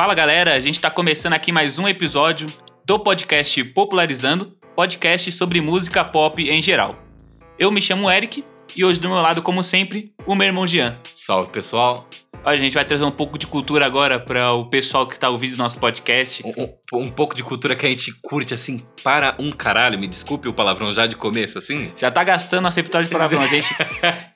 Fala galera, a gente está começando aqui mais um episódio do podcast Popularizando, podcast sobre música pop em geral. Eu me chamo Eric e hoje do meu lado, como sempre, o meu irmão Jean. Salve pessoal, a gente vai trazer um pouco de cultura agora para o pessoal que tá ouvindo nosso podcast. um, um- um pouco de cultura que a gente curte assim para um caralho, me desculpe o palavrão já de começo assim. Já tá gastando nosso repertório de palavrão. A gente,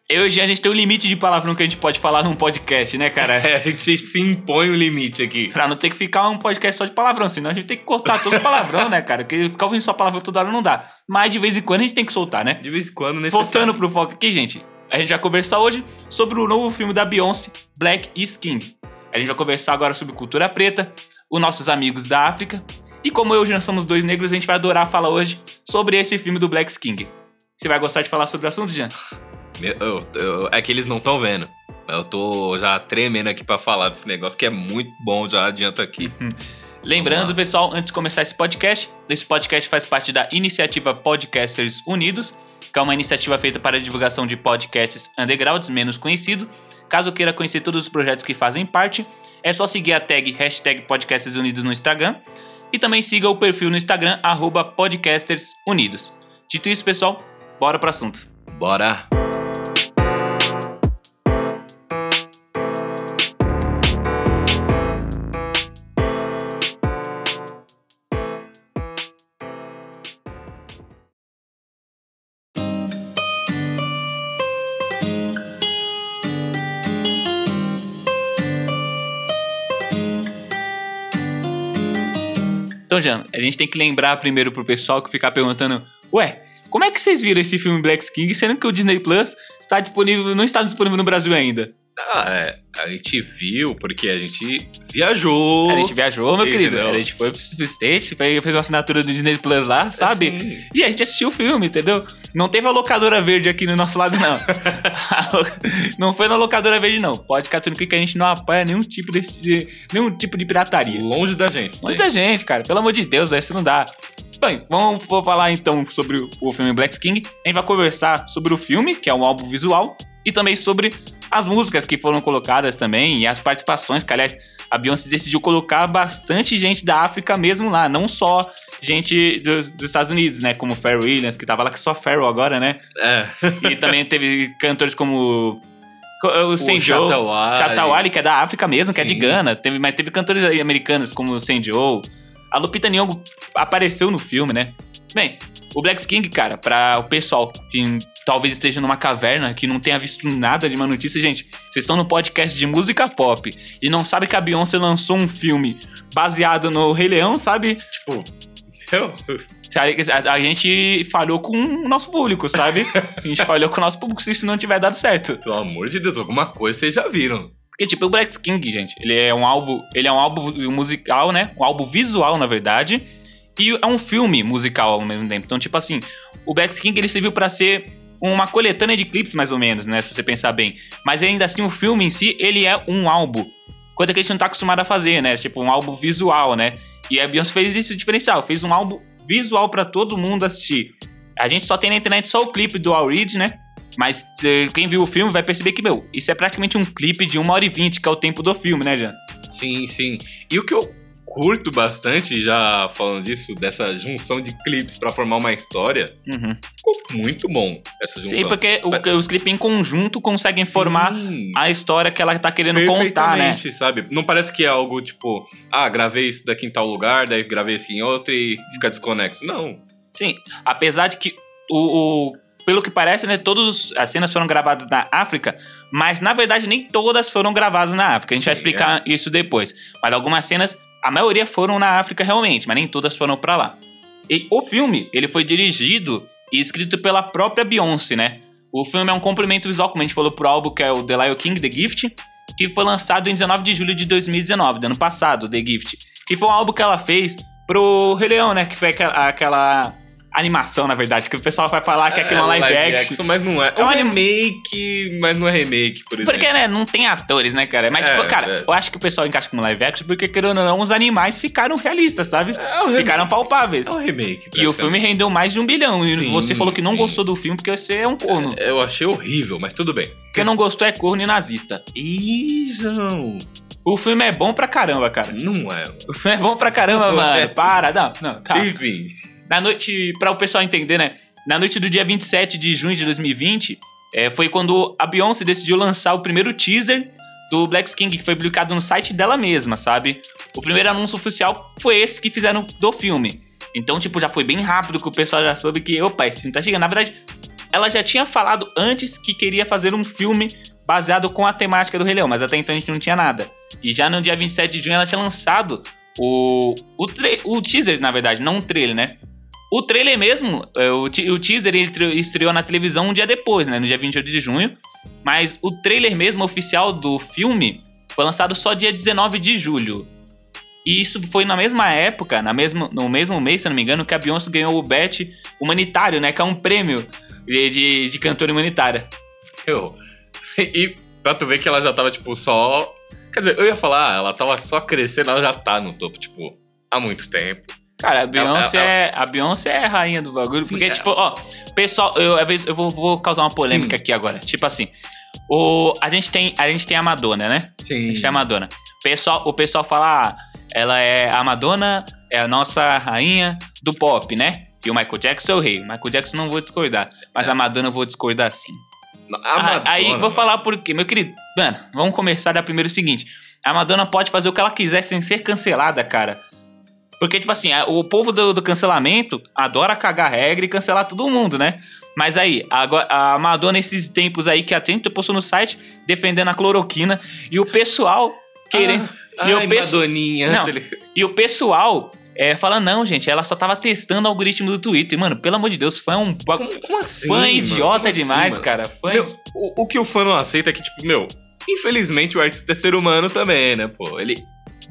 eu e a gente tem um limite de palavrão que a gente pode falar num podcast, né, cara? É, a gente se impõe o limite aqui. Pra não ter que ficar um podcast só de palavrão, senão a gente tem que cortar todo o palavrão, né, cara? Porque ficar ouvindo só palavrão toda hora não dá. Mas de vez em quando a gente tem que soltar, né? De vez em quando necessário. Voltando pro foco aqui, gente. A gente vai conversar hoje sobre o novo filme da Beyoncé, Black is King. A gente vai conversar agora sobre cultura preta, os nossos amigos da África. E como hoje nós somos dois negros, a gente vai adorar falar hoje sobre esse filme do Black King. Você vai gostar de falar sobre o assunto, Jean? Meu, eu- eu- é que eles não estão vendo. Eu tô já tremendo aqui pra falar desse negócio que é muito bom, já adianto aqui. Lembrando, Vamos lá. pessoal, antes de começar esse podcast, esse podcast faz parte da iniciativa Podcasters Unidos, que é uma iniciativa feita para a divulgação de podcasts undergrounds menos conhecido. Caso queira conhecer todos os projetos que fazem parte, é só seguir a tag hashtag Podcasters Unidos no Instagram e também siga o perfil no Instagram, arroba Podcasters Unidos. Dito isso, pessoal, bora pro assunto. Bora! Então, Jean, a gente tem que lembrar primeiro pro pessoal que ficar perguntando: Ué, como é que vocês viram esse filme Black King, sendo que o Disney Plus está disponível, não está disponível no Brasil ainda? Ah, é, a gente viu porque a gente viajou. A gente viajou, meu querido. Entendeu? A gente foi pro State, fez uma assinatura do Disney Plus lá, sabe? Assim, E a gente assistiu o filme, entendeu? Não teve a locadora verde aqui no nosso lado, não. Não foi na locadora verde, não. Pode ficar tranquilo que a gente não apoia nenhum tipo de, nenhum tipo de pirataria. longe da gente. Muita gente, cara. Pelo amor de Deus, essa não dá. Bem, vamos vou falar então sobre o, filme Black King. A gente vai conversar sobre o filme, que é um álbum visual, e também sobre as músicas que foram colocadas também e as participações, que aliás, a Beyoncé decidiu colocar bastante gente da África mesmo lá, não só gente do- dos Estados Unidos, né? Como Pharrell Williams, que tava lá que só Pharrell agora, né? É. E também teve cantores como co- o. Shatta Wale, que é da África mesmo, que é de Sim. Gana. Teve, mas teve cantores americanos como o Saint Joe. A Lupita Nyong'o apareceu no filme, né? Bem, o Black King, cara, pra o pessoal que talvez esteja numa caverna, que não tenha visto nada de uma notícia, gente, vocês estão no podcast de música pop e não sabe que a Beyoncé lançou um filme baseado no Rei Leão, sabe? Tipo, eu, a- a gente falhou com o nosso público, sabe? A gente falhou com o nosso público se isso não tiver dado certo. pelo amor de Deus, alguma coisa vocês já viram. Porque, tipo, o Black King, gente, ele é um álbum. Ele é um álbum musical, né? Um álbum visual, na verdade. E é um filme musical ao mesmo tempo. Então, tipo assim, o Black King ele serviu pra ser uma coletânea de clipes, mais ou menos, né? Se você pensar bem. Mas ainda assim, o filme em si, ele é um álbum. Coisa que a gente não tá acostumado a fazer, né? Tipo, um álbum visual, né? E a Beyoncé fez isso diferencial. Fez um álbum visual pra todo mundo assistir. A gente só tem na internet só o clipe do All Read, né? Mas eh, quem viu o filme vai perceber que, meu, isso é praticamente um clipe de 1 hora e 20, que é o tempo do filme, né, Jean? Sim, sim. E o que eu curto bastante, já falando disso, dessa junção de clipes pra formar uma história, Uhum. ficou muito bom essa junção. Sim, porque o- os clipes em conjunto conseguem Sim, formar a história que ela tá querendo contar, né? sabe? Não parece que é algo tipo, ah, gravei isso daqui em tal lugar, daí gravei isso em outro e fica desconexo. Não. Sim, apesar de que o, o- pelo que parece, né, todas as cenas foram gravadas na África, mas na verdade nem todas foram gravadas na África. A gente vai Sim, explicar isso depois. Mas algumas cenas, a maioria foram na África realmente, mas nem todas foram pra lá. E o filme, ele foi dirigido e escrito pela própria Beyoncé, né? O filme é um complemento visual, como a gente falou pro álbum, que é o The Lion King, The Gift, que foi lançado em 19 de julho de 2019, do ano passado, The Gift. Que foi um álbum que ela fez pro Rei Leão, né? Que foi aquela animação, na verdade, que o pessoal vai falar que aquilo é uma live, action. Mas não é. É um remake, mas não é remake, por exemplo. Porque, né, não tem atores, né, cara? Mas, É, tipo, cara, é. eu acho que o pessoal encaixa como live action porque, querendo ou não, os animais ficaram realistas, sabe? É um remake. Ficaram palpáveis. É um remake. E o filme rendeu mais de um bilhão. E Sim, você falou que não sim. gostou do filme porque você é um corno. Eu achei horrível, mas tudo bem. Quem não gostou é corno e nazista. Ih, João. O filme é bom pra caramba, cara. Não é. O filme é bom pra caramba, mano. é. Para, não, não, calma. Enfim. Na noite, pra o pessoal entender, né? Na noite do dia 27 de junho de 2020, é, foi quando a Beyoncé decidiu lançar o primeiro teaser do Black King, que foi publicado no site dela mesma, sabe? O primeiro anúncio oficial foi esse que fizeram do filme. Então, tipo, já foi bem rápido que o pessoal já soube que, opa, esse filme tá chegando. Na verdade, ela já tinha falado antes que queria fazer um filme baseado com a temática do Rei Leão, mas até então a gente não tinha nada. E já no dia 27 de junho ela tinha lançado o, o, o teaser, na verdade, não o trailer, né? O trailer mesmo, é, o, o teaser ele tre- estreou na televisão um dia depois, né? No dia 28 de junho. Mas o trailer mesmo oficial do filme foi lançado só dia 19 de julho. E isso foi na mesma época, na mesmo, no mesmo mês, se eu não me engano, que a Beyoncé ganhou o BET humanitário, né? Que é um prêmio de, de, de cantora humanitária. Eu. E pra tu ver que ela já tava, tipo, só. Quer dizer, eu ia falar, ela tava só crescendo, ela já tá no topo, tipo, há muito tempo. Cara, a Beyoncé, ela- é, a Beyoncé é a rainha do bagulho. Sim, porque, é. tipo, ó, pessoal, eu, às vezes eu vou, vou causar uma polêmica Sim. aqui agora. Tipo assim, o, a, gente tem, a gente tem a Madonna, né? A Sim. gente tem a Madonna. Pessoal, o pessoal fala, ah, ela é a Madonna, é a nossa rainha do pop, né? E o Michael Jackson é o rei. O Michael Jackson não vou discordar. Mas É. a Madonna eu vou discordar sim. A Ah, Madonna, aí vou falar por quê. Meu querido, mano, vamos começar da primeiro o seguinte. A Madonna pode fazer o que ela quiser sem ser cancelada, cara. Porque, tipo assim, a- o povo do, do cancelamento adora cagar regra e cancelar todo mundo, né? Mas aí, agora, a Madonna, esses tempos aí que a Tenta postou no site defendendo a cloroquina e o pessoal querendo. Ah, e o ai, pesso- Madoninha. Não. tá? E o pessoal é, fala, não, gente, ela só tava testando o algoritmo do Twitter. Mano, pelo amor de Deus, fã é um. Como, como assim? Fã mano? idiota Como assim, demais, mano? cara. Fã Meu, o, o que o fã não aceita é que, tipo, meu, infelizmente o artista é ser humano também, né, pô? Ele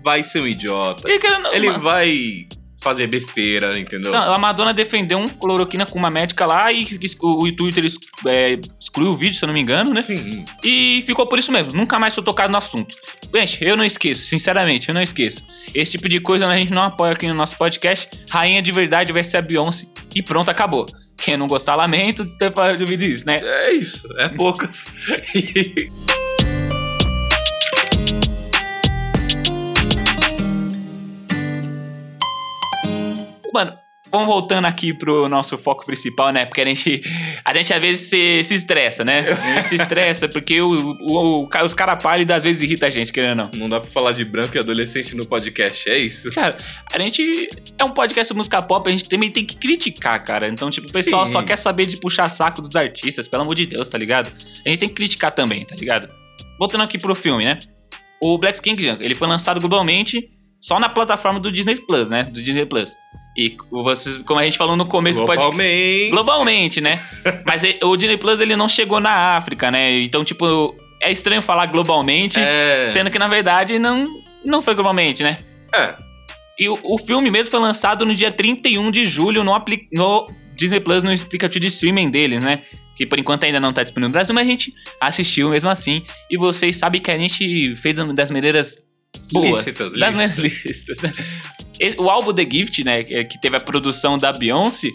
vai ser um idiota. Ele, querendo- Ele mano, vai fazer besteira, entendeu? Não, a Madonna defendeu um cloroquina com uma médica lá e o, o Twitter é, excluiu o vídeo, se eu não me engano, né? Sim. E ficou por isso mesmo. Nunca mais foi tocado no assunto. Gente, eu não esqueço, sinceramente, eu não esqueço. Esse tipo de coisa a gente não apoia aqui no nosso podcast. Rainha de verdade vai ser a Beyoncé. E pronto, acabou. Quem não gostar, lamento ter falado de ouvir isso, né? É isso, é poucas. Mano, vamos voltando aqui pro nosso foco principal, né? Porque a gente, a gente às vezes se, se estressa, né? A gente se estressa porque o, o, o- os caras pálidos às vezes irritam a gente, querendo ou não. não dá pra falar de branco e adolescente no podcast, é isso? Cara, a gente é um podcast de música pop, a gente também tem que criticar, cara. Então, tipo, o pessoal Sim. só quer saber de puxar saco dos artistas, pelo amor de Deus, tá ligado? A gente tem que criticar também, tá ligado? Voltando aqui pro filme, né? O Black King, ele foi lançado globalmente só na plataforma do Disney Plus, né? Do Disney Plus. E vocês, como a gente falou no começo do podcast. Globalmente. Globalmente, né? Mas o Disney Plus ele não chegou na África, né? Então, tipo, é estranho falar globalmente, É. sendo que na verdade não, não foi globalmente, né? É. E o, o filme mesmo foi lançado no dia 31 de julho no, no Disney Plus, no aplicativo de streaming deles, né? Que por enquanto ainda não tá disponível no Brasil, mas a gente assistiu mesmo assim. E vocês sabem que a gente fez das maneiras boas. Lícitas, lícitas. lícitas, né? O álbum The Gift, né? Que que teve a produção da Beyoncé.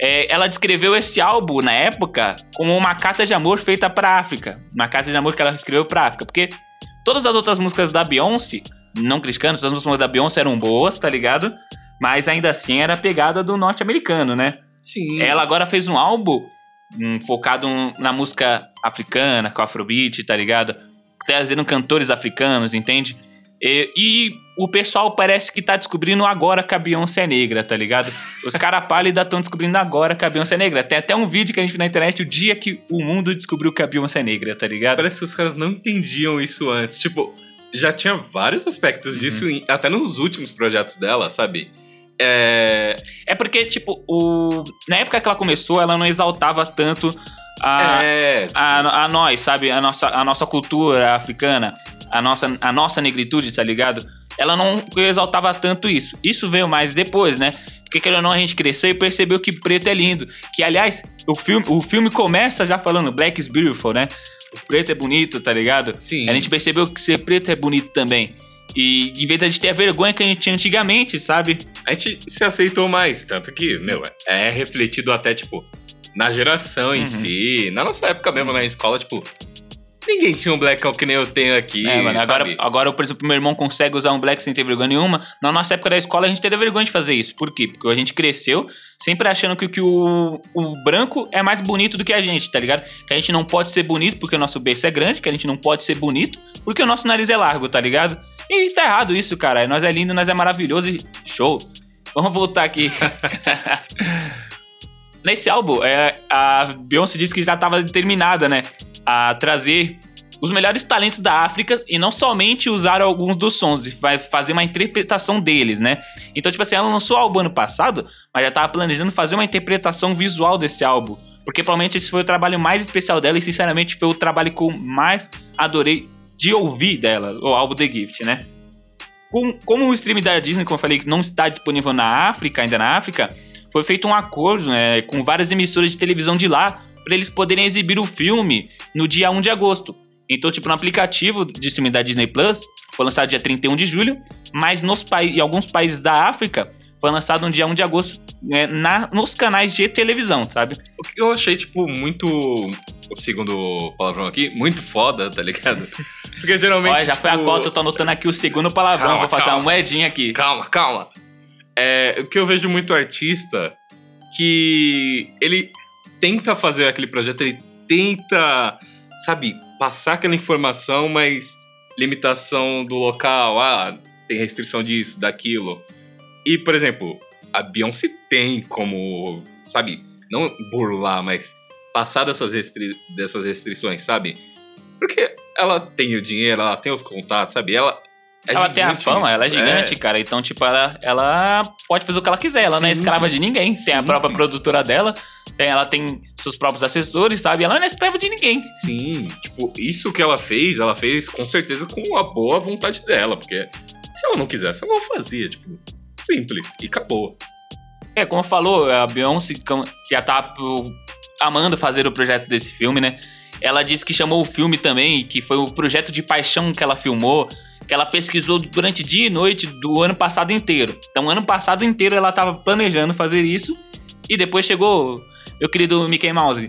é, ela descreveu esse álbum na época como uma carta de amor feita pra África. Uma carta de amor que ela escreveu pra África. Porque todas as outras músicas da Beyoncé, não criticando, todas as músicas da Beyoncé eram boas, tá ligado? Mas ainda assim era a pegada do norte-americano, né? Sim. Ela agora fez um álbum hum, focado na música africana, com afrobeat, tá ligado? Trazendo cantores africanos, entende? E, e o pessoal parece que tá descobrindo agora que a Beyoncé é negra, tá ligado? Os caras pálidos estão descobrindo agora que a Beyoncé é negra. Tem até um vídeo que a gente viu na internet o dia que o mundo descobriu que a Beyoncé é negra, tá ligado? Parece que os caras não entendiam isso antes. Tipo, já tinha vários Uhum. aspectos disso, em- até nos últimos projetos dela, sabe? É. É porque, tipo, o... na época que ela começou, ela não exaltava tanto a, é. a, a nós, sabe? A nossa, a nossa cultura africana, a nossa, a nossa negritude, tá ligado? Ela não exaltava tanto isso. Isso veio mais depois, né? Porque querendo ou não, a gente cresceu e percebeu que preto é lindo. Que, aliás, o filme, o filme começa já falando Black is beautiful, né? O preto é bonito, tá ligado? Sim. A gente percebeu que ser preto é bonito também. E em vez de a gente ter a vergonha que a gente tinha antigamente, sabe? A gente se aceitou mais, tanto que, meu, é refletido até, tipo, na geração em Uhum. si. Na nossa época mesmo, na escola, tipo, ninguém tinha um blackout que nem eu tenho aqui. É, mano, agora, sabe? agora, por exemplo, meu irmão consegue usar um black sem ter vergonha nenhuma. Na nossa época da escola, a gente teve vergonha de fazer isso. Por quê? Porque a gente cresceu sempre achando que, que o, o branco é mais bonito do que a gente, tá ligado? Que a gente não pode ser bonito porque o nosso beiço é grande, que a gente não pode ser bonito porque o nosso nariz é largo, tá ligado? E tá errado isso, cara. Nós é lindo, nós é maravilhoso e show. Vamos voltar aqui. Nesse álbum, é, a Beyoncé disse que já estava determinada, né? A trazer os melhores talentos da África e não somente usar alguns dos sons, vai fazer uma interpretação deles, né? Então, tipo assim, ela lançou o álbum ano passado, mas já tava planejando fazer uma interpretação visual desse álbum. Porque provavelmente esse foi o trabalho mais especial dela e, sinceramente, foi o trabalho que eu mais adorei de ouvir dela, o álbum The Gift, né? Com- como o stream da Disney, como eu falei, não está disponível na África, ainda na África, foi feito um acordo né, com várias emissoras de televisão de lá para eles poderem exibir o filme no dia 1 de agosto. Então, tipo, no aplicativo de streaming da Disney Plus, foi lançado dia 31 de julho, mas nos pai- em alguns países da África foi lançado no dia 1 de agosto né, na, nos canais de televisão, sabe? O que eu achei, tipo, muito. O segundo palavrão aqui, muito foda, tá ligado? Porque geralmente. Olha, já foi a tipo, cota, eu tô anotando aqui o segundo palavrão, Calma, vou fazer calma. uma moedinha aqui. Calma, calma. É, o que eu vejo muito artista que ele tenta fazer aquele projeto, ele tenta, sabe, passar aquela informação, mas limitação do local, ah, tem restrição disso, daquilo. E, por exemplo, a Beyoncé tem como, sabe, não burlar, mas passar dessas, restri dessas restrições, sabe? Porque ela tem o dinheiro, ela tem os contatos, sabe? Ela é ela tem a fama, nisso. ela é gigante, cara. Então, tipo, ela, ela pode fazer o que ela quiser. Ela não é escrava de ninguém. Tem a própria produtora dela, tem- ela tem seus próprios assessores, sabe? Ela não é escrava de ninguém. Sim, tipo, isso que ela fez, ela fez com certeza com a boa vontade dela, porque se ela não quisesse, ela não fazia, tipo, simples, e acabou. É, como falou, a Beyoncé, que já tá amando fazer o projeto desse filme, né? Ela disse que chamou o filme também, que foi o projeto de paixão que ela filmou, que ela pesquisou durante dia e noite do ano passado inteiro. Então, ano passado inteiro ela tava planejando fazer isso, e depois chegou meu querido Mickey Mouse.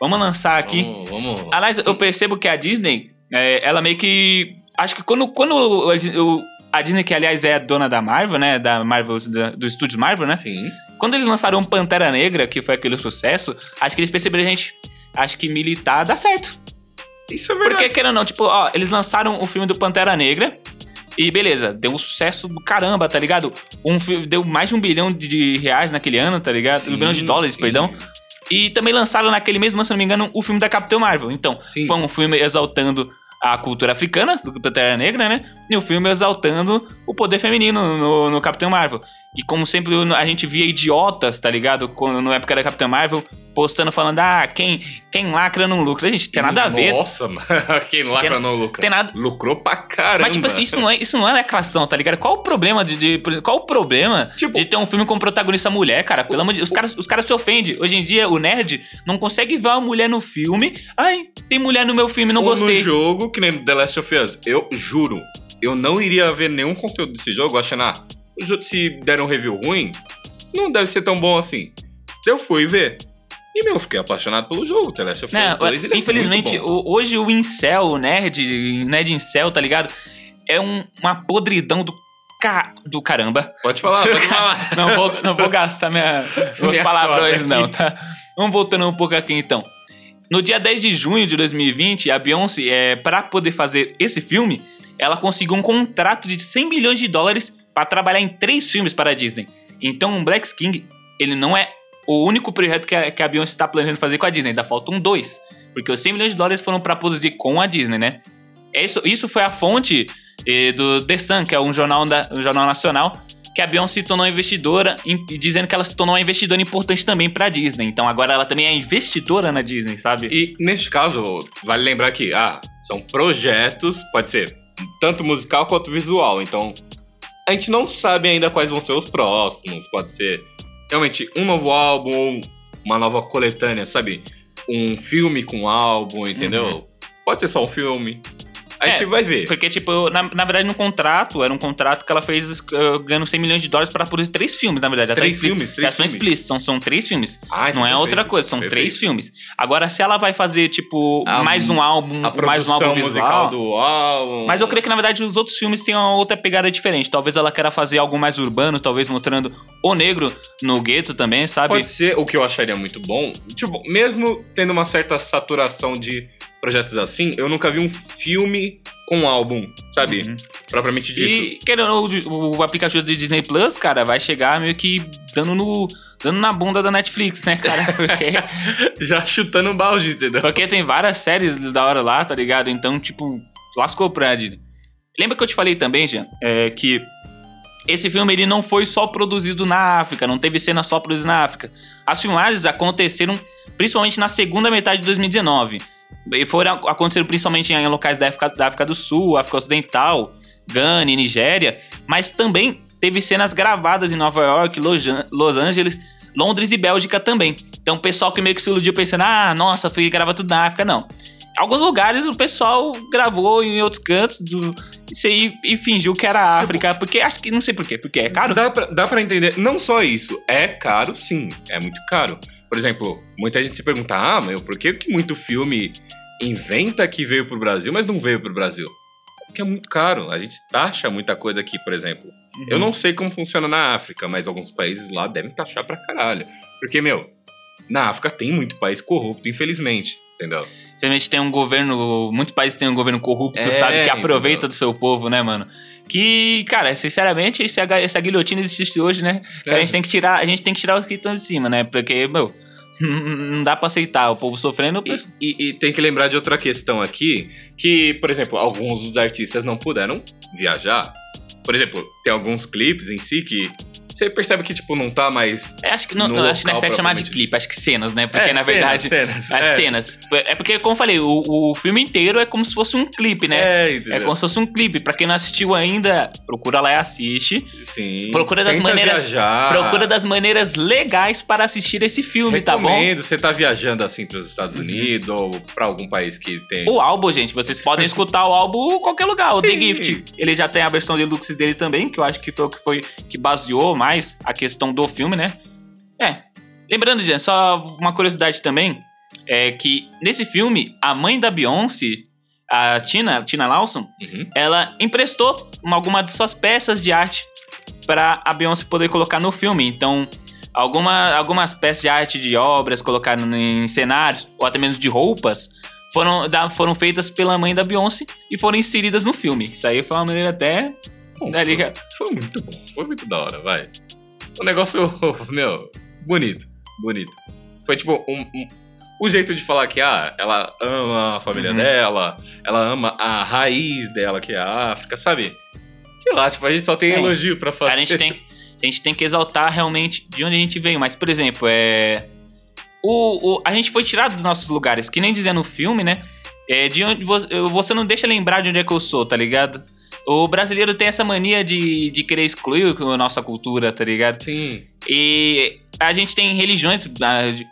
Vamos lançar aqui. Vamos, vamos. Aliás, eu percebo que a Disney, é, ela meio que. Acho que quando, quando o- a Disney, que aliás é a dona da Marvel, né? Da Marvel, da- do estúdio Marvel, né? Sim. Quando eles lançaram Pantera Negra, que foi aquele sucesso, acho que eles perceberam, gente, acho que militar dá certo. Isso é verdade. Porque, querendo ou não, tipo, ó, eles lançaram o filme do Pantera Negra. E beleza, deu um sucesso do caramba, tá ligado? Um, fi- deu mais de um bilhão de, reais naquele ano, tá ligado? um bilhão de dólares, sim. perdão. E também lançaram naquele mesmo ano, se não me engano, o filme da Capitã Marvel. Então, Sim. foi um filme exaltando a cultura africana, do Pantera Negra, né? E um filme exaltando o poder feminino no, no Capitão Marvel. E como sempre a gente via idiotas, tá ligado? Quando, na época da Capitã Marvel, postando falando, ah, quem, quem lacra não lucra. Gente, tem nada a ver. Nossa, mano. Quem lacra Tem- não lucra. Tem nada. Lucrou pra caramba. Mas, tipo assim, isso não é, isso não é lacração, tá ligado? Qual o problema de. de- qual o problema Tipo- de ter um filme com protagonista mulher, cara? Pelo amor de Deus, os caras, os caras se ofendem. Hoje em dia, o nerd não consegue ver uma mulher no filme. Ai, tem mulher no meu filme, não Ou gostei. no jogo, que nem The Last of Us. Eu juro, eu não iria ver nenhum conteúdo desse jogo achando, ah, se der um review ruim, não deve ser tão bom assim. Eu fui ver. E, meu, eu fiquei apaixonado pelo jogo, The Last of Us Não, 2. ele é infelizmente, o- hoje o incel, o nerd, nerd incel, tá ligado? É um- uma podridão do, ca, do caramba. Pode falar, pode falar. não, vou, não vou gastar minha, meus Minha palavrões, não, tá? Vamos voltando um pouco aqui, então. No dia 10 de junho de 2020, a Beyoncé, é, para poder fazer esse filme, ela conseguiu um contrato de 100 milhões de dólares para trabalhar em três filmes para a Disney. Então, o Black King, ele não é o único projeto que a, que a Beyoncé está planejando fazer com a Disney. Ainda faltam dois. Porque os 100 milhões de dólares foram para produzir com a Disney, né? Isso, isso foi a fonte eh, do The Sun, que é um jornal, da, um jornal nacional, que a Beyoncé se tornou investidora, em- dizendo que ela se tornou uma investidora importante também pra Disney. Então agora ela também é investidora na Disney, sabe? E neste caso, vale lembrar que, ah, são projetos, pode ser tanto musical quanto visual. Então, a gente não sabe ainda quais vão ser os próximos. Pode ser realmente um novo álbum uma nova coletânea, sabe? Um filme com álbum, entendeu? Uhum. Pode ser só um filme. A É, gente vai ver. Porque, tipo, na, na verdade, no contrato, era um contrato que ela fez uh, ganhando 100 milhões de dólares para produzir três filmes, na verdade. Tá Três filmes, três são filmes. são, são três filmes. Ah, não é perfeito, outra coisa, são perfeito. três filmes. Agora, se ela vai fazer, tipo, A- mais um álbum, mais um álbum musical visual... do álbum. Mas eu creio que, na verdade, os outros filmes têm uma outra pegada diferente. Talvez ela queira fazer algo mais urbano, talvez mostrando o negro no gueto também, sabe? Pode ser, o que eu acharia muito bom. Tipo, mesmo tendo uma certa saturação de projetos assim, eu nunca vi um filme com álbum, sabe? Uhum. Propriamente dito. E, querendo o, o aplicativo do Disney Plus, cara, vai chegar meio que dando no... Dando na bunda da Netflix, né, cara? Porque... Já chutando o balde, entendeu? Porque tem várias séries da hora lá, tá ligado? Então, tipo, lascou pra Disney. Lembra que eu te falei também, Jean, é, que esse filme ele não foi só produzido na África, não teve cena só produzida na África. As filmagens aconteceram principalmente na segunda metade de 2019. E foram aconteceram principalmente em locais da África, da África do Sul, África Ocidental, Gana e Nigéria, mas também teve cenas gravadas em Nova York, Los An- Los Angeles, Londres e Bélgica também. Então o pessoal que meio que se iludiu pensando, ah, nossa, fui gravar tudo na África, não. Em alguns lugares o pessoal gravou em outros cantos do, aí, e fingiu que era a África, porque acho que não sei porquê, porque é caro. Dá pra, dá pra entender. Não só isso. É caro, sim. É muito caro. Por exemplo, muita gente se pergunta: ah, meu, por que, que muito filme inventa que veio pro Brasil, mas não veio pro Brasil? Porque é muito caro. A gente taxa muita coisa aqui, por exemplo. Eu não sei como funciona na África, mas alguns países lá devem taxar pra caralho. Porque, meu, na África tem muito país corrupto, infelizmente. Entendeu? Infelizmente tem um governo. Muitos países têm um governo corrupto, É, sabe? Que aproveita entendeu? do seu povo, né, mano? Que, cara, sinceramente, se a, se a guilhotina existisse hoje, né? A gente tem que tirar, a gente tem que tirar os que estão de cima, né? Porque, meu, não dá pra aceitar o povo sofrendo. E, e- e tem que lembrar de outra questão aqui, que, por exemplo, alguns dos artistas não puderam viajar. Por exemplo, tem alguns clipes em si que você percebe que, tipo, não tá mais... É, acho que não, não, acho que não é certo chamar de clipe, acho que cenas, né? Porque É, na cenas, verdade. cenas, As é. cenas. É porque, como eu falei, o, o filme inteiro é como se fosse um clipe, né? É, É, como se fosse um clipe. Pra quem não assistiu ainda, procura lá e assiste. Sim. Procura das maneiras- Viajar. Procura das maneiras legais para assistir esse filme, tá bom? Uhum. Recomendo, Você tá viajando assim para os Estados Unidos ou pra algum país que tem. O álbum, gente, vocês podem escutar o álbum em qualquer lugar. O The Sim. Gift, ele já tem a versão deluxe dele também, que eu acho que foi o que foi que baseou mais a questão do filme, né? É. Lembrando, gente, só uma curiosidade também, é que nesse filme, a mãe da Beyoncé, a Tina, Tina Lawson, Uhum. ela emprestou uma, alguma de suas peças de arte para a Beyoncé poder colocar no filme. Então, alguma, algumas peças de arte de obras colocadas em cenários, ou até mesmo de roupas, foram, da- foram feitas pela mãe da Beyoncé e foram inseridas no filme. Isso aí foi uma maneira até. Bom, Tá foi, ligado? foi muito bom. Foi muito da hora, vai. O negócio, meu, bonito. Bonito. Foi tipo um, um, um jeito de falar que, ah, ela ama a família Uhum. dela, ela ama a raiz dela, que é a África, sabe? Sei lá, tipo, a gente só tem Sim. elogio pra fazer. A gente, tem, a gente tem que exaltar realmente de onde a gente veio. Mas, por exemplo, é. O, o- a gente foi tirado dos nossos lugares, que nem dizia no filme, né? É, de onde você, você não deixa lembrar de onde é que eu sou, tá ligado? O brasileiro tem essa mania de, de querer excluir a nossa cultura, tá ligado? Sim. E a gente tem religiões,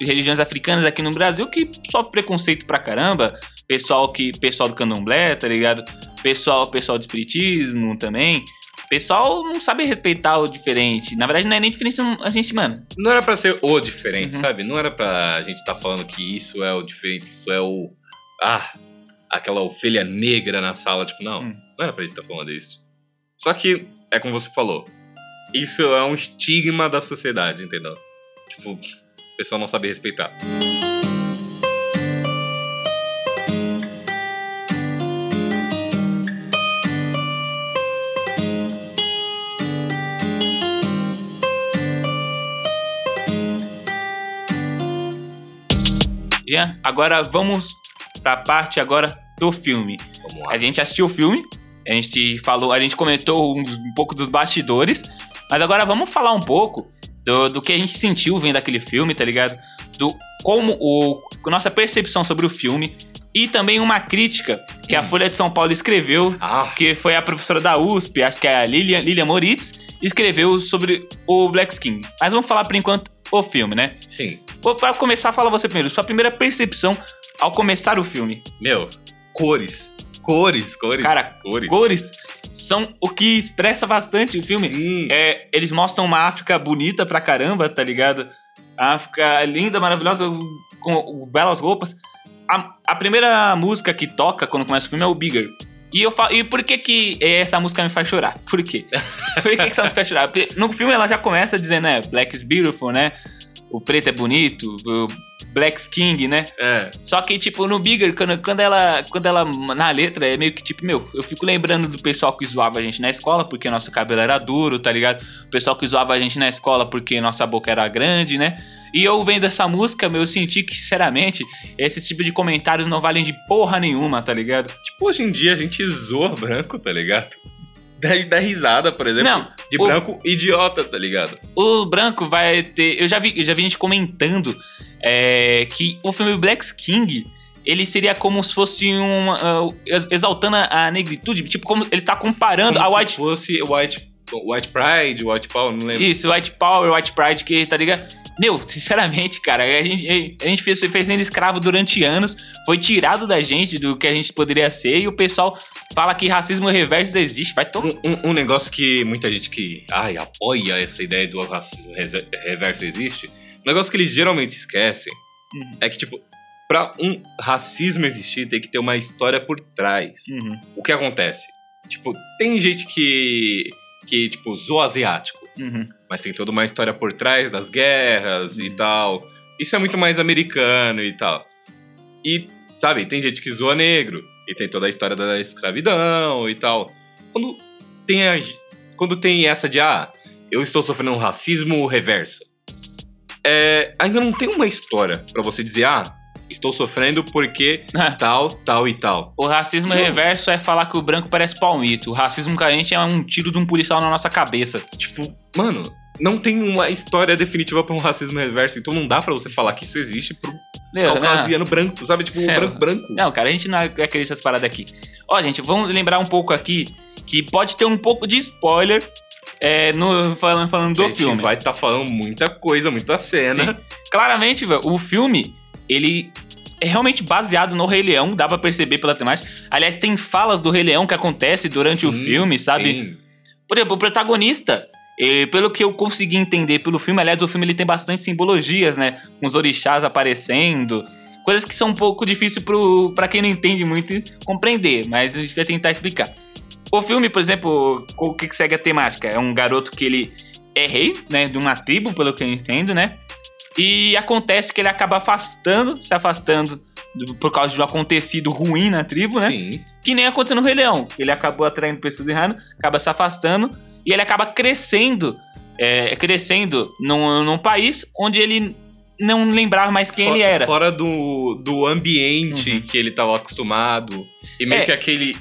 religiões africanas aqui no Brasil que sofrem preconceito pra caramba. Pessoal que pessoal do candomblé, tá ligado? Pessoal, pessoal do espiritismo também. Pessoal não sabe respeitar o diferente. Na verdade, não é nem diferente, a gente, mano. Não era pra ser o diferente, Uhum. sabe? Não era pra gente estar falando que isso é o diferente, isso é o. Ah, aquela ovelha negra na sala. Tipo, não, Hum. não era pra gente estar falando isso. Só que, é como você falou, isso é um estigma da sociedade, entendeu? Tipo, o pessoal não sabe respeitar. Agora vamos pra parte agora do filme. Vamos lá. A gente assistiu o filme, a gente falou, a gente comentou uns- um pouco dos bastidores, mas agora vamos falar um pouco do, do que a gente sentiu vendo aquele filme, tá ligado? Do como o nossa percepção sobre o filme e também uma crítica que a Folha de São Paulo escreveu, Ah, que foi a professora da USP, acho que é a Lilian, Lilian Moritz, escreveu sobre o Black King. Mas vamos falar por enquanto o filme, né? sim. Vou para começar, fala você primeiro, sua primeira percepção ao começar o filme. Meu, cores. Cores, cores. Cara, cores. Cores são o que expressa bastante o filme. Sim. É, eles mostram uma África bonita pra caramba, tá ligado? A África linda, maravilhosa, com belas roupas. A, a primeira música que toca quando começa o filme é o Bigger. E, eu falo, e por que que essa música me faz chorar? Por quê? por que, que essa música faz chorar? Porque no filme ela já começa dizendo, né? Black is beautiful, né? O preto é bonito, o Black's King, né? É. Só que, tipo, no Bigger, quando, quando, ela, quando ela, na letra, é meio que, tipo, meu, eu fico lembrando do pessoal que zoava a gente na escola porque nosso cabelo era duro, tá ligado? O pessoal que zoava a gente na escola porque nossa boca era grande, né? E eu vendo essa música, meu, eu senti que, sinceramente, esse tipo de comentários não valem de porra nenhuma, tá ligado? Tipo, hoje em dia a gente zoa branco, tá ligado? Dá risada, por exemplo. Não, De o- branco idiota, tá ligado? O branco vai ter. Eu já vi, eu já vi gente comentando é, que o filme Black King. Ele seria como se fosse um. ah, exaltando a negritude. Tipo, como ele está comparando Como a se White fosse White, White Pride, White Power, não lembro. Isso, White Power, White Pride, que tá ligado? Meu, sinceramente, cara, a gente, a gente fez, fez sendo escravo durante anos, foi tirado da gente do que a gente poderia ser, e o pessoal fala que racismo reverso existe. Vai tomar. Um, um- um negócio que muita gente que ai, apoia essa ideia do racismo reverso existe, um negócio que eles geralmente esquecem Uhum. é que, tipo, pra um racismo existir, tem que ter uma história por trás. Uhum, O que acontece? Tipo, tem gente que, que tipo, zoa asiático, uhum. Mas tem toda uma história por trás das guerras e tal. Isso é muito mais americano e tal. E, sabe, tem gente que zoa negro, e tem toda a história da escravidão e tal. Quando tem, a- quando tem essa de, ah, eu estou sofrendo um racismo reverso, é, ainda não tem uma história pra você dizer, ah, estou sofrendo porque tal, tal e tal. O racismo Não. reverso é falar que o branco parece palmito. O racismo com a gente é um tiro de um policial na nossa cabeça. Tipo, mano, não tem uma história definitiva pra um racismo reverso, então não dá pra você falar que isso existe pro Meu, caucasiano branco, sabe? Tipo, um Céu. branco branco. Não, cara, a gente não acredita nessas paradas aqui. Ó, gente, vamos lembrar um pouco aqui que pode ter um pouco de spoiler é, no, falando, falando do A gente filme. vai estar falando muita coisa, muita cena. Claramente, velho, o filme, ele é realmente baseado no Rei Leão, dá pra perceber pela temática. Aliás, tem falas do Rei Leão que acontece durante o Sim, filme, sabe? sim. Por exemplo, o protagonista, eh, pelo que eu consegui entender pelo filme, aliás, o filme ele tem bastante simbologias, né? Com os orixás aparecendo. Coisas que são um pouco difíceis pro, pra quem não entende muito compreender, mas a gente vai tentar explicar. O filme, por exemplo, o que, que segue a temática? É um garoto que ele é rei, né? De uma tribo, pelo que eu entendo, né? E acontece que ele acaba afastando, se afastando do- por causa de um acontecido ruim na tribo, né? Sim. Que nem aconteceu no Rei Leão. Ele acabou atraindo pessoas erradas, acaba se afastando e ele acaba crescendo, é, crescendo num, num país onde ele não lembrava mais quem Fo- ele era. Fora do, do ambiente Uhum. que ele tava acostumado. E meio É. que aquele,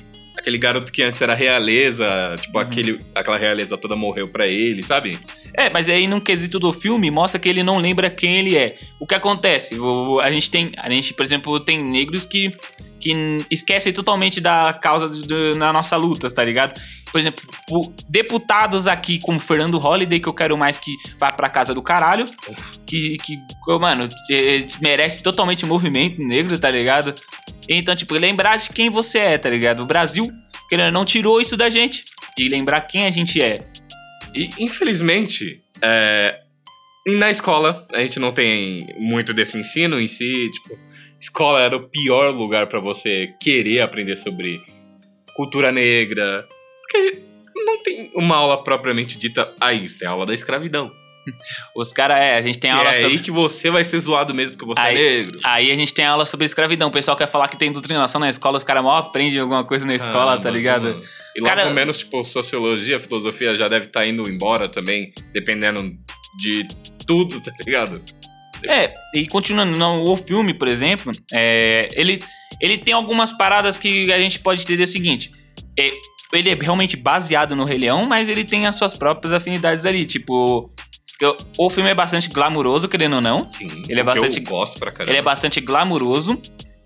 aquele garoto que antes era realeza, tipo, Uhum. aquele, aquela realeza toda morreu pra ele, sabe? É, mas aí num quesito do filme mostra que ele não lembra quem ele é. O que acontece? O- a gente tem, a gente, por exemplo, tem negros que que esquecem totalmente da causa do- na nossa luta, tá ligado? Por exemplo, deputados aqui como Fernando Holliday, que eu quero mais que vá pra casa do caralho, que, que mano, merece totalmente o movimento negro, tá ligado? Então, tipo, lembrar de quem você é, tá ligado? O Brasil, querendo não, tirou isso da gente. E lembrar quem a gente é. E, infelizmente, é, na escola, a gente não tem muito desse ensino em si. Tipo, escola era o pior lugar pra você querer aprender sobre cultura negra. Porque não tem uma aula propriamente dita a isso, tem aula da escravidão. Os caras, é, a gente tem Que aula é sobre. aí que você vai ser zoado mesmo porque você Aí- é negro. Aí a gente tem aula sobre escravidão. O pessoal quer falar que tem doutrinação na escola, os caras mal aprendem alguma coisa na escola, Ah, tá ligado? mano. E Os logo cara- menos, tipo, sociologia, filosofia já deve estar indo embora também, dependendo de tudo, tá ligado? É, e continuando, o filme, por exemplo, é, ele, ele tem algumas paradas que a gente pode entender o seguinte: é, ele é realmente baseado no Rei Leão, mas ele tem as suas próprias afinidades ali. Tipo, o filme é bastante glamuroso, querendo ou não. Sim. Ele é bastante- Eu gosto pra caramba. Ele é bastante glamuroso.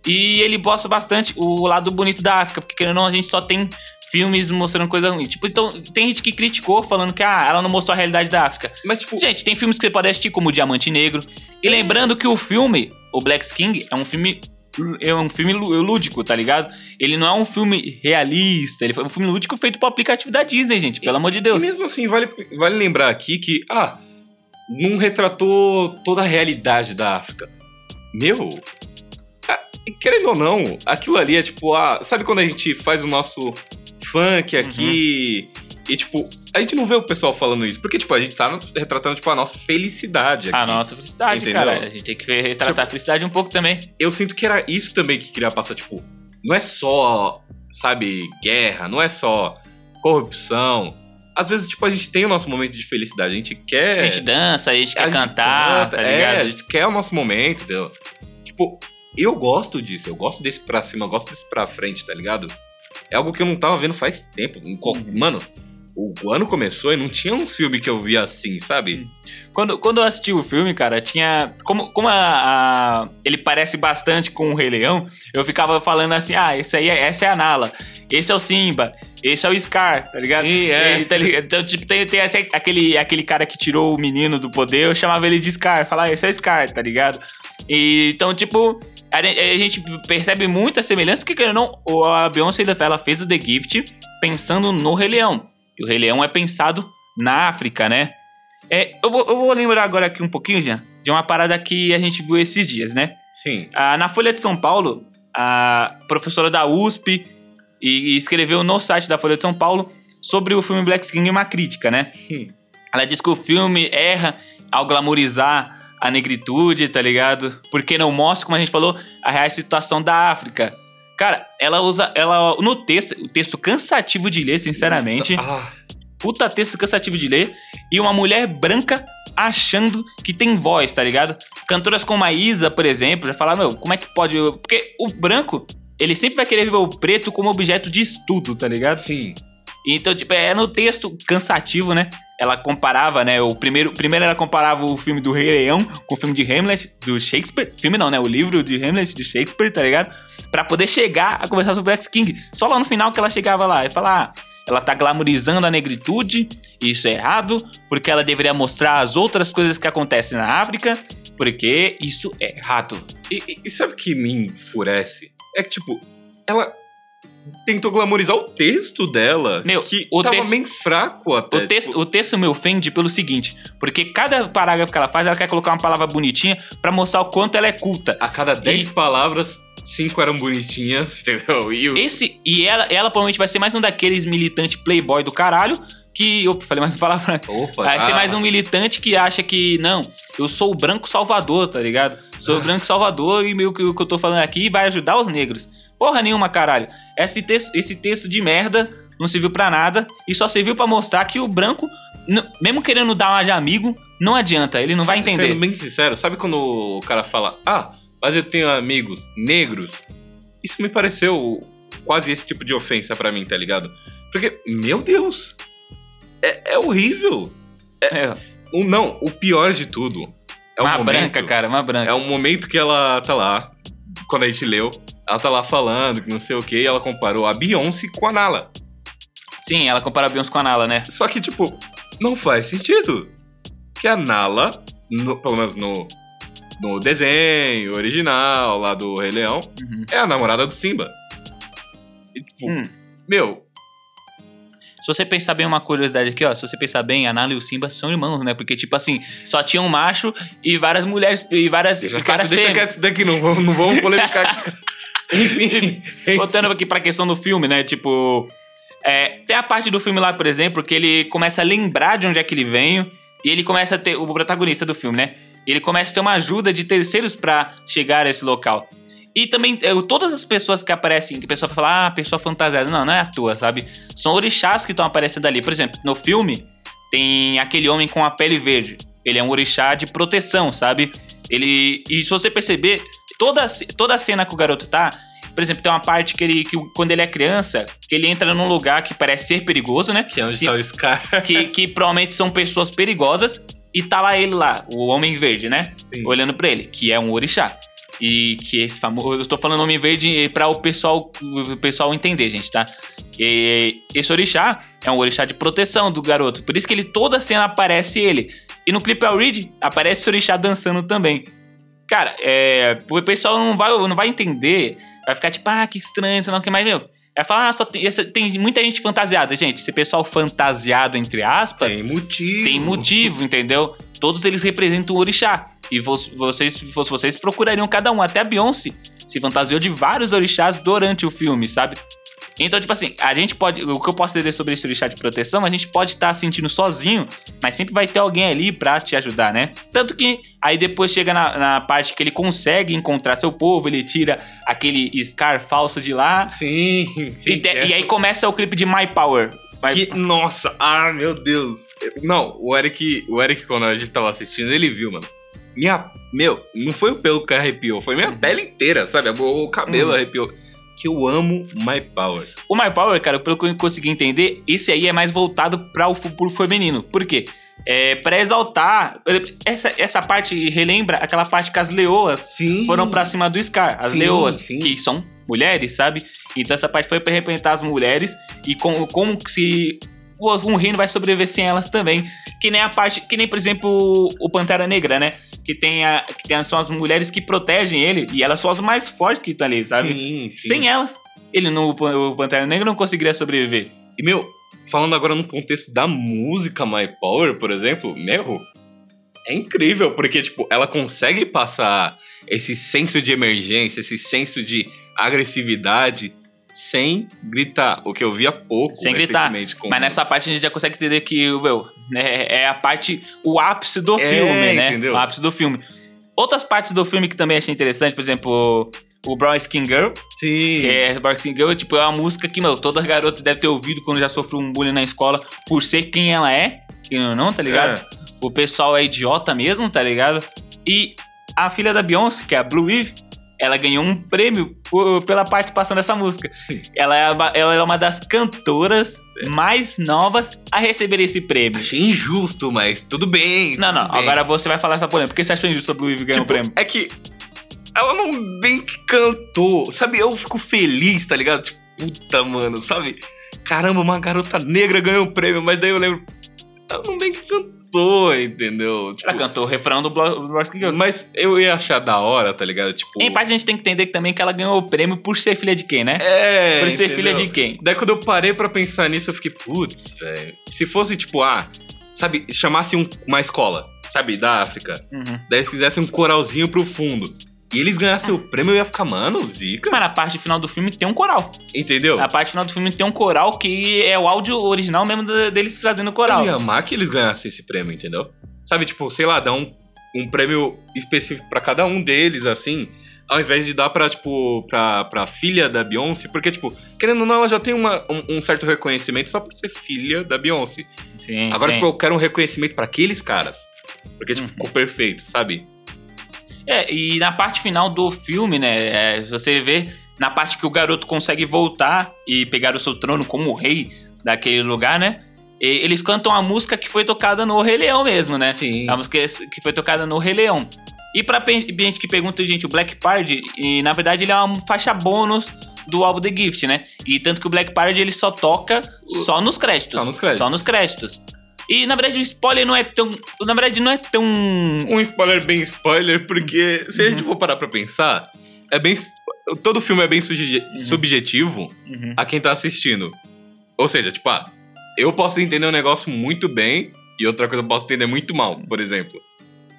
E ele mostra bastante o lado bonito da África, porque querendo ou não, a gente só tem filmes mostrando coisa ruim. Tipo, então, tem gente que criticou falando que ah, ela não mostrou a realidade da África. Mas, tipo, Gente, tem filmes que você pode assistir como Diamante Negro. E lembrando que o filme, o Black King, é um filme é um filme lú- lúdico, tá ligado? Ele não é um filme realista, ele foi um filme lúdico feito pro aplicativo da Disney, gente, pelo amor de E Deus. mesmo assim, vale, vale lembrar aqui que, ah, não retratou toda a realidade da África. Meu, e querendo ou não, aquilo ali é tipo, ah, sabe quando a gente faz o nosso funk aqui e, tipo, a gente não vê o pessoal falando isso, porque, tipo, a gente tá retratando, tipo, a nossa felicidade aqui. A nossa felicidade, Entendeu? cara. A gente tem que retratar a felicidade um pouco também. Eu sinto que era isso também que queria passar, tipo, não é só, sabe, guerra, não é só corrupção. Às vezes, tipo, a gente tem o nosso momento de felicidade, a gente quer... A gente dança, a gente quer É. A gente cantar, canta, tá é, ligado? a gente quer o nosso momento, entendeu? Tipo, eu gosto disso, eu gosto desse pra cima, eu gosto desse pra frente, tá ligado? É algo que eu não tava vendo faz tempo. Uhum. Mano, o ano começou e não tinha uns filmes que eu via assim, sabe? Quando, quando eu assisti o filme, cara, tinha. Como, como a, a- ele parece bastante com o Rei Leão, eu ficava falando assim: ah, esse aí é, essa é a Nala, esse é o Simba, esse é o Scar, tá ligado? Sim, é. E, tá ligado? Então, tipo, tem, tem até aquele, aquele cara que tirou o menino do poder, eu chamava ele de Scar, falava, ah, esse é o Scar, tá ligado? E, então, tipo, a, gen- a gente percebe muita semelhança, porque, querendo ou não, o- a Beyoncé ela fez o The Gift pensando no Rei Leão. E o Rei Leão é pensado na África, né? É, eu, vou, eu vou lembrar agora aqui um pouquinho, Jean, de uma parada que a gente viu esses dias, né? Sim. Ah, na Folha de São Paulo, a professora da USP e, e escreveu no site da Folha de São Paulo sobre o filme Black King uma crítica, né? Hum. Ela diz que o filme erra ao glamorizar a negritude, tá ligado? Porque não mostra, como a gente falou, a real situação da África. Cara, ela usa. Ela, no texto, o texto cansativo de ler, sinceramente. Ah, Puta texto cansativo de ler. E uma mulher branca achando que tem voz, tá ligado? Cantoras como a Isa, por exemplo, já falaram, meu, como é que pode. Porque o branco, ele sempre vai querer ver o preto como objeto de estudo, tá ligado? sim. Então, tipo, é no texto cansativo, né? Ela comparava, né? O primeiro, primeiro ela comparava o filme do Rei Leão com o filme de Hamlet, do Shakespeare. Filme não, né? O livro de Hamlet, de Shakespeare, tá ligado? Pra poder chegar a conversar sobre Black King. Só lá no final que ela chegava lá e falar, ah, ela tá glamorizando a negritude, isso é errado, porque ela deveria mostrar as outras coisas que acontecem na África, porque isso é errado. E- e sabe o que me enfurece? É que, tipo, ela tentou glamorizar o texto dela. Meu, que o tava texto- bem fraco até. O texto, tipo, o texto me ofende pelo seguinte, porque cada parágrafo que ela faz, ela quer colocar uma palavra bonitinha pra mostrar o quanto ela é culta. a cada 10 palavras, 5 eram bonitinhas, entendeu? E o- Esse, e ela, ela provavelmente vai ser mais um daqueles militantes playboy do caralho, que... Opa, falei mais uma palavra. Opa, Vai ser ah, mais um militante que acha que, não, eu sou o branco salvador, tá ligado? Sou o branco salvador e meio que o que eu tô falando aqui vai ajudar os negros. Porra nenhuma, caralho. Esse texto, esse texto de merda não serviu pra nada e só serviu pra mostrar que o branco, mesmo querendo dar uma de amigo, não adianta, ele não vai entender. Sendo bem sincero, sabe quando o cara fala, ah, mas eu tenho amigos negros? Isso me pareceu quase esse tipo de ofensa pra mim, tá ligado? Porque, meu Deus, é, é horrível. É, O, não, o pior de tudo é uma momento, branca, cara, uma branca. É o momento que ela tá lá, quando a gente leu, ela tá lá falando que não sei o que, e ela comparou a Beyoncé com a Nala. Sim, ela compara a Beyoncé com a Nala, né? Só que, tipo, não faz sentido. Que a Nala, no- pelo menos no, no desenho original lá do Rei Leão, Uhum. é a namorada do Simba. E, tipo, Hum. meu, Se você pensar bem uma curiosidade aqui, ó, se você pensar bem, a Nala e o Simba são irmãos, né? Porque, tipo assim, só tinha um macho e várias mulheres, e várias, deixa e quieto, várias deixa quieto isso daqui, não vamos, não vamos polemicar aqui. Enfim. Voltando aqui pra questão do filme, né? Tipo, é, tem a parte do filme lá, por exemplo, que ele começa a lembrar de onde é que ele veio e ele começa a ter, o protagonista do filme, né? Ele começa a ter uma ajuda de terceiros pra chegar a esse local. E também, é, todas as pessoas que aparecem, que a pessoa fala, ah, pessoa fantasiada. Não, não é à toa, sabe? São orixás que estão aparecendo ali. Por exemplo, no filme, tem aquele homem com a pele verde. Ele é um orixá de proteção, sabe? Ele. E se você perceber, toda, toda a cena que o garoto tá. Por exemplo, tem uma parte que ele. Que, quando ele é criança, que ele entra num lugar que parece ser perigoso, né? Que é onde Que- tá o Scar. Que, que provavelmente são pessoas perigosas. E tá lá ele lá, o homem verde, né? Sim. Olhando pra ele, que é um orixá. E que esse famoso. Eu tô falando nome verde pra o pessoal, o pessoal entender, gente, tá? E esse orixá é um orixá de proteção do garoto. Por isso que ele toda cena aparece ele. E no clipe All Read aparece o orixá dançando também. Cara, é, o pessoal não vai, não vai entender. Vai ficar tipo, ah, que estranho, sei lá o que mais, meu. Vai falar, ah, só tem, essa- tem muita gente fantasiada. Gente, esse pessoal fantasiado, entre aspas, Tem motivo. tem motivo, entendeu? Todos eles representam o orixá. E vo- vocês, vocês, procurariam cada um. Até a Beyoncé se fantasiou de vários orixás durante o filme, sabe? Então, tipo assim, a gente pode. O que eu posso dizer sobre esse orixá de proteção, a gente pode estar sentindo sozinho, mas sempre vai ter alguém ali pra te ajudar, né? Tanto que aí depois chega na, na parte que ele consegue encontrar seu povo, ele tira aquele Scar falso de lá. Sim, sim. e, é. e aí começa o clipe de My Power. My- Que- nossa, ah, meu Deus. Não, o Eric, o Eric, quando a gente tava assistindo, ele viu, mano. Minha. Meu, não foi o pelo que arrepiou, foi minha pele inteira, sabe? O, o cabelo Uhum. arrepiou. Que eu amo My Power. O My Power, cara, pelo que eu consegui entender, esse aí é mais voltado para o fu- pro feminino. Por quê? É pra exaltar. Essa, essa parte relembra aquela parte que as leoas Sim. foram pra cima do Scar. As Sim, leoas, sim. que são mulheres, sabe? Então essa parte foi pra representar as mulheres e como, como que se um reino vai sobreviver sem elas também. Que nem a parte. Que nem, por exemplo, o- Pantera Negra, né? Que tem, a, que tem as, são as mulheres que protegem ele e elas são as mais fortes que estão ali, sabe? Sim, sim. Sem elas, ele não, o Pantera Negra não conseguiria sobreviver. E, meu, falando agora no contexto da música My Power, por exemplo, meu, é incrível, porque, tipo, ela consegue passar esse senso de emergência, esse senso de agressividade sem gritar. O que eu vi há pouco, Sem gritar. Com... Mas nessa parte a gente já consegue entender que, meu, né, é a parte, o ápice do É, filme, né? entendeu? O ápice do filme. Outras partes do filme que também achei interessante, por exemplo, o Brown Skin Girl, Sim. que é Brown Skin Girl, tipo, é uma música que, meu, toda garota deve ter ouvido quando já sofreu um bullying na escola por ser quem ela é, quem ou não, tá ligado? O pessoal é idiota mesmo, tá ligado? E a filha da Beyoncé, que é a Blue Eve, ela ganhou um prêmio por- pela participação dessa música. Sim. Ela é, uma- ela é uma das cantoras mais novas a receber esse prêmio. Achei injusto, mas tudo bem. Não, não, bem. agora você vai falar essa polêmica. Por que você achou injusto a Blue Ivy ganhar o Tipo, prêmio? É que ela não bem que cantou. Sabe, eu fico feliz, tá ligado? Tipo, puta, mano, sabe? Caramba, uma garota negra ganhou um prêmio, mas daí eu lembro. Ela não bem que cantou, entendeu? Tipo, Ela cantou o refrão do Girl. mas eu ia achar da hora, tá ligado? Tipo. Em parte a gente tem que entender também que ela ganhou o prêmio por ser filha de quem, né? É. por ser entendeu? filha de quem? Daí quando eu parei pra pensar nisso, eu fiquei, putz, velho. Se fosse, tipo, ah, sabe, chamasse um- uma escola, sabe, da África. Uhum. Daí eles fizessem um coralzinho pro fundo. E eles ganhassem o prêmio, eu ia ficar, mano, zica. Mas na parte final do filme tem um coral. Entendeu? Na parte final do filme tem um coral que é o áudio original mesmo de- deles trazendo o coral. Eu ia amar que eles ganhassem esse prêmio, entendeu? Sabe, tipo, sei lá, dar um, um prêmio específico pra cada um deles, assim, ao invés de dar pra, tipo, pra, pra filha da Beyoncé, porque, tipo, querendo ou não, ela já tem uma, um, um certo reconhecimento só por ser filha da Beyoncé. Sim, Agora, sim. tipo, eu quero um reconhecimento pra aqueles caras. Porque, tipo, Uhum. ficou perfeito, sabe? É, e na parte final do filme, né, é, você vê na parte que o garoto consegue voltar e pegar o seu trono como rei daquele lugar, né? e- eles cantam a música que foi tocada no Rei Leão mesmo, né? Sim. A música que foi tocada no Rei Leão. E pra gente que pergunta, gente, o Black Party, e na verdade ele é uma faixa bônus do álbum The Gift, né? E tanto que o Black Party ele só toca só nos créditos. Só nos créditos. Só nos créditos. E na verdade o spoiler não é tão. Na verdade não é tão. Um spoiler bem spoiler, porque se a gente for parar pra pensar, é bem. Todo filme é bem subje- subjetivo Uhum. a quem tá assistindo. Ou seja, tipo, ah, eu posso entender um negócio muito bem e outra coisa eu posso entender muito mal, por exemplo.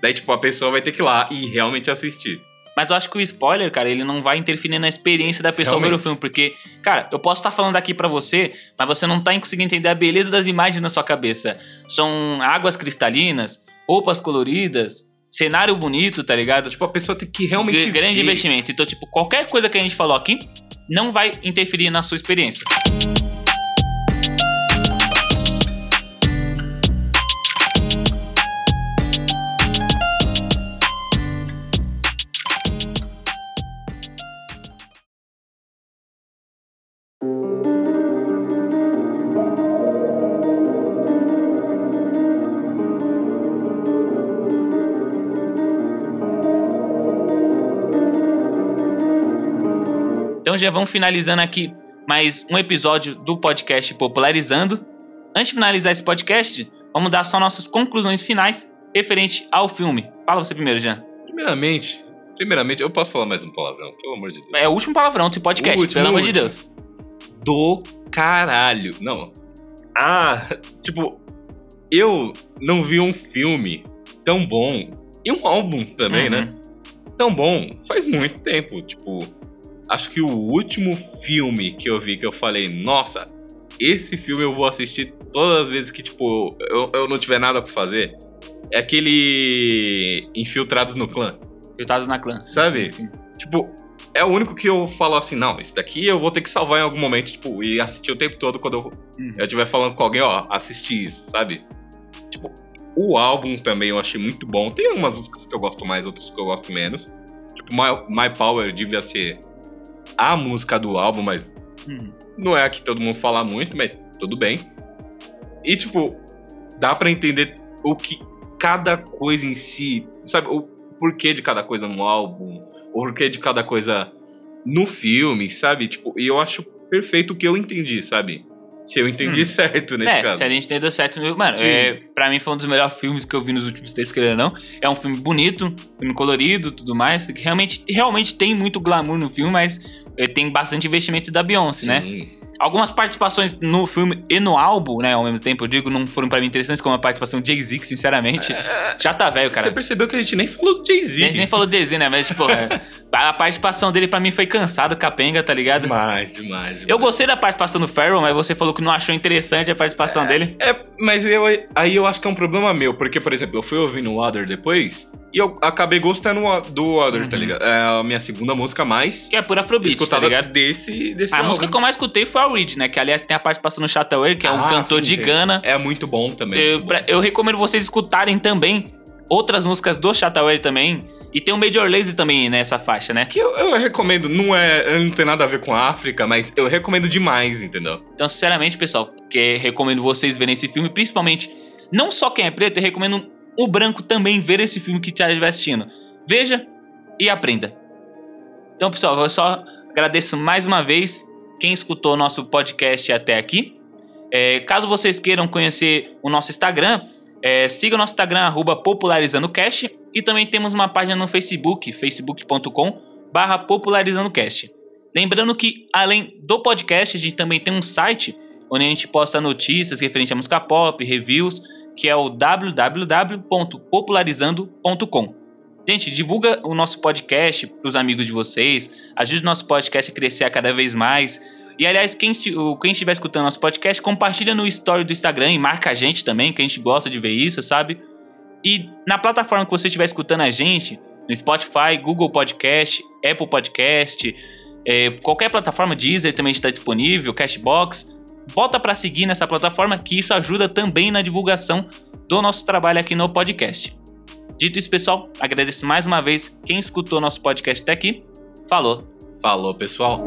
Daí, tipo, a pessoa vai ter que ir lá e realmente assistir. Mas eu acho que o spoiler, cara, ele não vai interferir na experiência da pessoa ver o Realmente. filme. Porque, cara, eu posso estar falando aqui pra você, mas você não tá conseguindo entender a beleza das imagens na sua cabeça. São águas cristalinas, roupas coloridas, cenário bonito, tá ligado? Tipo, a pessoa tem que realmente. Gr- grande ver. investimento. Então, tipo, qualquer coisa que a gente falou aqui não vai interferir na sua experiência. Já vamos finalizando aqui mais um episódio do podcast Popularizando. Antes de finalizar esse podcast, vamos dar só nossas conclusões finais referente ao filme. Fala você primeiro, Jean. Primeiramente, primeiramente, eu posso falar mais um palavrão, pelo amor de Deus. É o último palavrão desse podcast, último, pelo amor de. Deus. Do caralho. Não. Ah, tipo, eu não vi um filme tão bom e um álbum também, Uhum. né? Tão bom faz muito tempo. Tipo, acho que o último filme que eu vi que eu falei, nossa, esse filme eu vou assistir todas as vezes que, tipo, eu, eu não tiver nada pra fazer. É aquele Infiltrados no Clã, Filtrados na clã. sabe? Sim. Tipo, é o único que eu falo assim, não, esse daqui eu vou ter que salvar em algum momento, tipo, e assistir o tempo todo quando eu Uhum. eu estiver falando com alguém, ó, assisti isso, sabe? Tipo, o álbum também eu achei muito bom. Tem algumas músicas que eu gosto mais, outras que eu gosto menos. Tipo, My, My Power devia ser a música do álbum, mas Uhum. não é a que todo mundo fala muito, mas tudo bem. E, tipo, dá pra entender o que cada coisa em si, sabe? O porquê de cada coisa no álbum, o porquê de cada coisa no filme, sabe? Tipo, e eu acho perfeito o que eu entendi, sabe? Se eu entendi Hum. certo nesse é, caso. se a gente entendeu certo, meu- mano, Sim. é, pra mim foi um dos melhores filmes que eu vi nos últimos tempos, querendo ou não. É um filme bonito, filme colorido tudo mais. que Realmente, realmente tem muito glamour no filme, mas ele tem bastante investimento da Beyoncé, né? Sim. Algumas participações no filme e no álbum, né, ao mesmo tempo, eu digo, não foram pra mim interessantes, como a participação de Jay-Z, que sinceramente, já tá velho, cara. Você percebeu que a gente nem falou do A gente Jay-Z. nem falou de Jay-Z, né, mas, tipo, é, a participação dele pra mim foi cansado, capenga, tá ligado? Demais, demais, demais. Eu gostei da participação do Farrell, mas você falou que não achou interessante a participação dele. É, mas eu, aí eu acho que é um problema meu, porque, por exemplo, eu fui ouvindo o Other depois e eu acabei gostando do Other, tá Uhum. ligado? É a minha segunda música mais Que é por Afrobeat, tá escutada ligado? desse, desse A álbum. música que eu mais escutei foi a Reed, né? Que aliás tem a participação no Chataway, que é um Ah, cantor sim, de tem. Gana. É muito bom também. Eu, muito pra- bom. eu recomendo vocês escutarem também outras músicas do Chataway também. E tem o Major Lazy também nessa faixa, né? Que eu, eu recomendo, não é. Não tem nada a ver com a África, mas eu recomendo demais, entendeu? Então, sinceramente, pessoal, que recomendo vocês verem esse filme, principalmente, não só quem é preto, eu recomendo o branco também ver esse filme que estiver assistindo. Veja e aprenda. Então, pessoal, eu só agradeço mais uma vez quem escutou o nosso podcast até aqui. É, caso vocês queiram conhecer o nosso Instagram, é, siga o nosso Instagram, arroba popularizandocast. E também temos uma página no Facebook, facebook.com barra popularizandocast. Lembrando que, além do podcast, a gente também tem um site onde a gente posta notícias referente à música pop, reviews, que é o www.popularizando.com. Gente, divulga o nosso podcast para os amigos de vocês, ajude o nosso podcast a crescer cada vez mais. E aliás, quem, quem estiver escutando nosso podcast, compartilha no story do Instagram e marca a gente também, que a gente gosta de ver isso, sabe? E na plataforma que você estiver escutando a gente, no Spotify, Google Podcast, Apple Podcast, é, qualquer plataforma, Deezer também está disponível, Cashbox. Bota para seguir nessa plataforma que isso ajuda também na divulgação do nosso trabalho aqui no podcast. Dito isso, pessoal, agradeço mais uma vez quem escutou nosso podcast até aqui. Falou! Falou, pessoal.